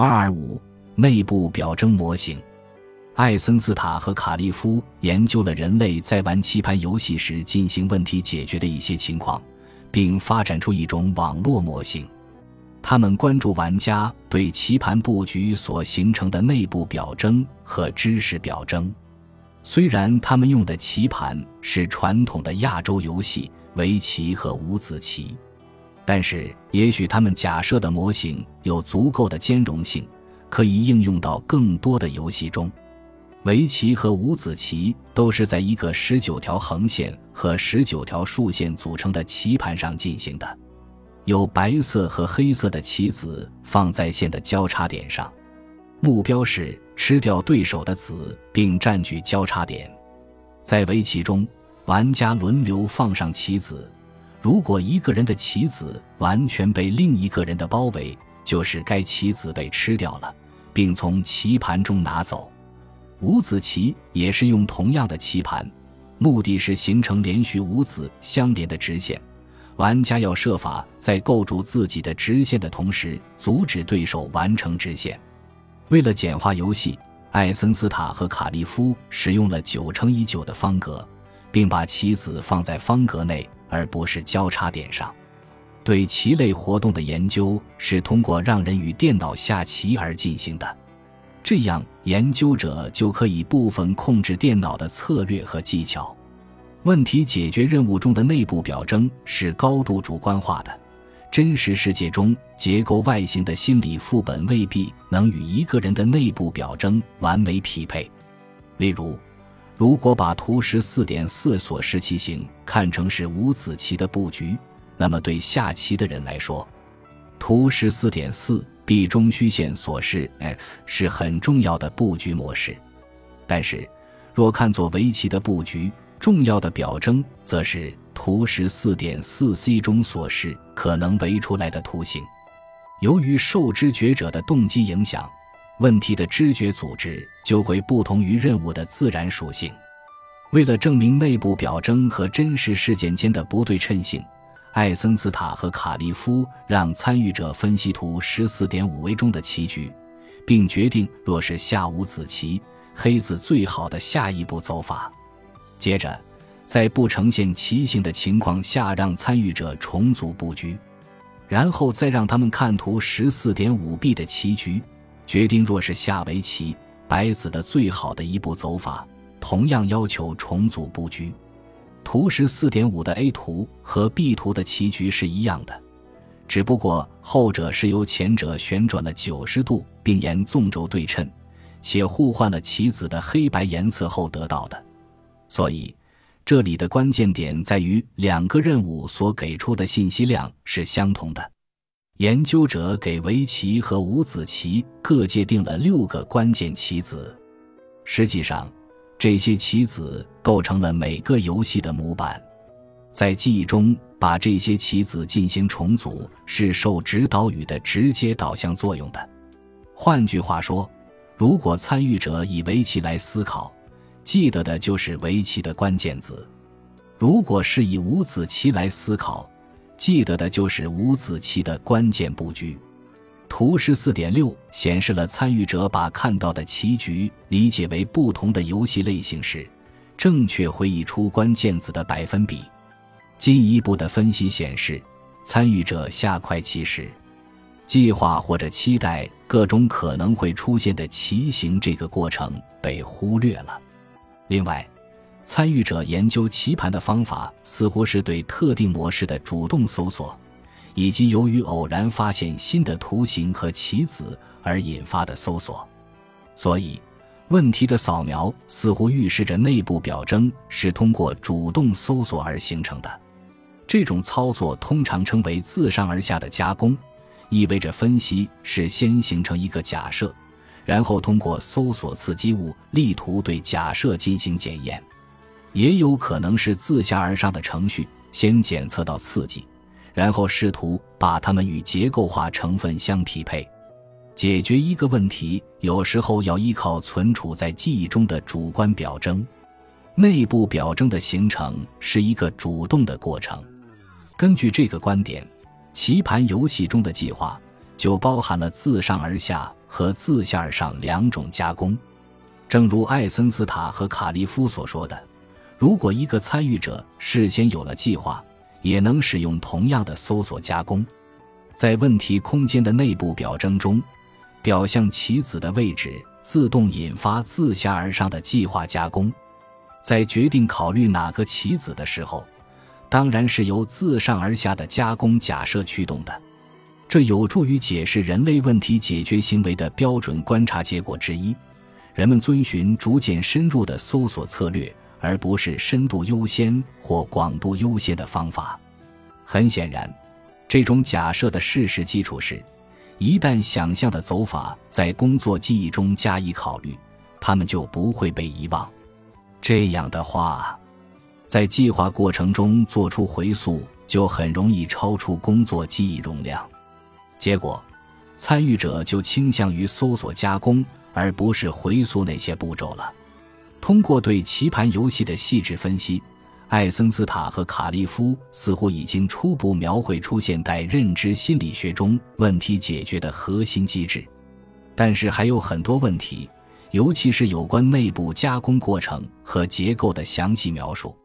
二二五内部表征模型。艾森斯塔和卡利夫研究了人类在玩棋盘游戏时进行问题解决的一些情况，并发展出一种网络模型。他们关注玩家对棋盘布局所形成的内部表征和知识表征。虽然他们用的棋盘是传统的亚洲游戏围棋和五子棋，但是也许他们假设的模型有足够的兼容性，可以应用到更多的游戏中。围棋和五子棋都是在一个十九条横线和十九条竖线组成的棋盘上进行的，有白色和黑色的棋子放在线的交叉点上，目标是吃掉对手的子并占据交叉点。在围棋中，玩家轮流放上棋子，如果一个人的棋子完全被另一个人的包围，就是该棋子被吃掉了，并从棋盘中拿走。五子棋也是用同样的棋盘，目的是形成连续五子相连的直线。玩家要设法在构筑自己的直线的同时，阻止对手完成直线。为了简化游戏，艾森斯塔和卡利夫使用了九乘以九的方格，并把棋子放在方格内，而不是交叉点上。对棋类活动的研究是通过让人与电脑下棋而进行的。这样，研究者就可以部分控制电脑的策略和技巧。问题解决任务中的内部表征是高度主观化的，真实世界中结构外形的心理副本未必能与一个人的内部表征完美匹配。例如，如果把图十四点四所示棋形看成是五子棋的布局，那么对下棋的人来说，图十四点四。B 中虚线所示 X 是很重要的布局模式，但是若看作围棋的布局，重要的表征则是图十四点四 C 中所示可能围出来的图形。由于受知觉者的动机影响，问题的知觉组织就会不同于任务的自然属性。为了证明内部表征和真实事件间的不对称性。艾森斯塔和卡利夫让参与者分析图十四点五 A 中的棋局，并决定若是下五子棋，黑子最好的下一步走法。接着，在不呈现棋形的情况下，让参与者重组布局，然后再让他们看图十四点五 B 的棋局，决定若是下围棋，白子的最好的一步走法。同样要求重组布局。图十四点五的 A 图和 B 图的棋局是一样的，只不过后者是由前者旋转了九十度，并沿纵轴对称，且互换了棋子的黑白颜色后得到的。所以，这里的关键点在于两个任务所给出的信息量是相同的。研究者给围棋和五子棋各界定了六个关键棋子，实际上。这些棋子构成了每个游戏的模板，在记忆中把这些棋子进行重组是受指导语的直接导向作用的。换句话说，如果参与者以围棋来思考，记得的就是围棋的关键字；如果是以五子棋来思考，记得的就是五子棋的关键布局。图十四点六显示了参与者把看到的棋局理解为不同的游戏类型时，正确回忆出关键字的百分比。进一步的分析显示，参与者下快棋时，计划或者期待各种可能会出现的棋形这个过程被忽略了。另外，参与者研究棋盘的方法似乎是对特定模式的主动搜索。以及由于偶然发现新的图形和棋子而引发的搜索，所以问题的扫描似乎预示着内部表征是通过主动搜索而形成的。这种操作通常称为自上而下的加工，意味着分析是先形成一个假设，然后通过搜索刺激物，力图对假设进行检验。也有可能是自下而上的程序，先检测到刺激。然后试图把它们与结构化成分相匹配，解决一个问题，有时候要依靠存储在记忆中的主观表征。内部表征的形成是一个主动的过程。根据这个观点，棋盘游戏中的计划就包含了自上而下和自下而上两种加工。正如艾森斯塔和卡利夫所说的，如果一个参与者事先有了计划，也能使用同样的搜索加工。在问题空间的内部表征中，表象棋子的位置自动引发自下而上的计划加工。在决定考虑哪个棋子的时候，当然是由自上而下的加工假设驱动的。这有助于解释人类问题解决行为的标准观察结果之一：人们遵循逐渐深入的搜索策略，而不是深度优先或广度优先的方法。很显然，这种假设的事实基础是，一旦想象的走法在工作记忆中加以考虑，它们就不会被遗忘。这样的话，在计划过程中做出回溯，就很容易超出工作记忆容量。结果，参与者就倾向于搜索加工，而不是回溯那些步骤了。通过对棋盘游戏的细致分析，艾森斯塔和卡利夫似乎已经初步描绘出现代认知心理学中问题解决的核心机制。但是还有很多问题，尤其是有关内部加工过程和结构的详细描述。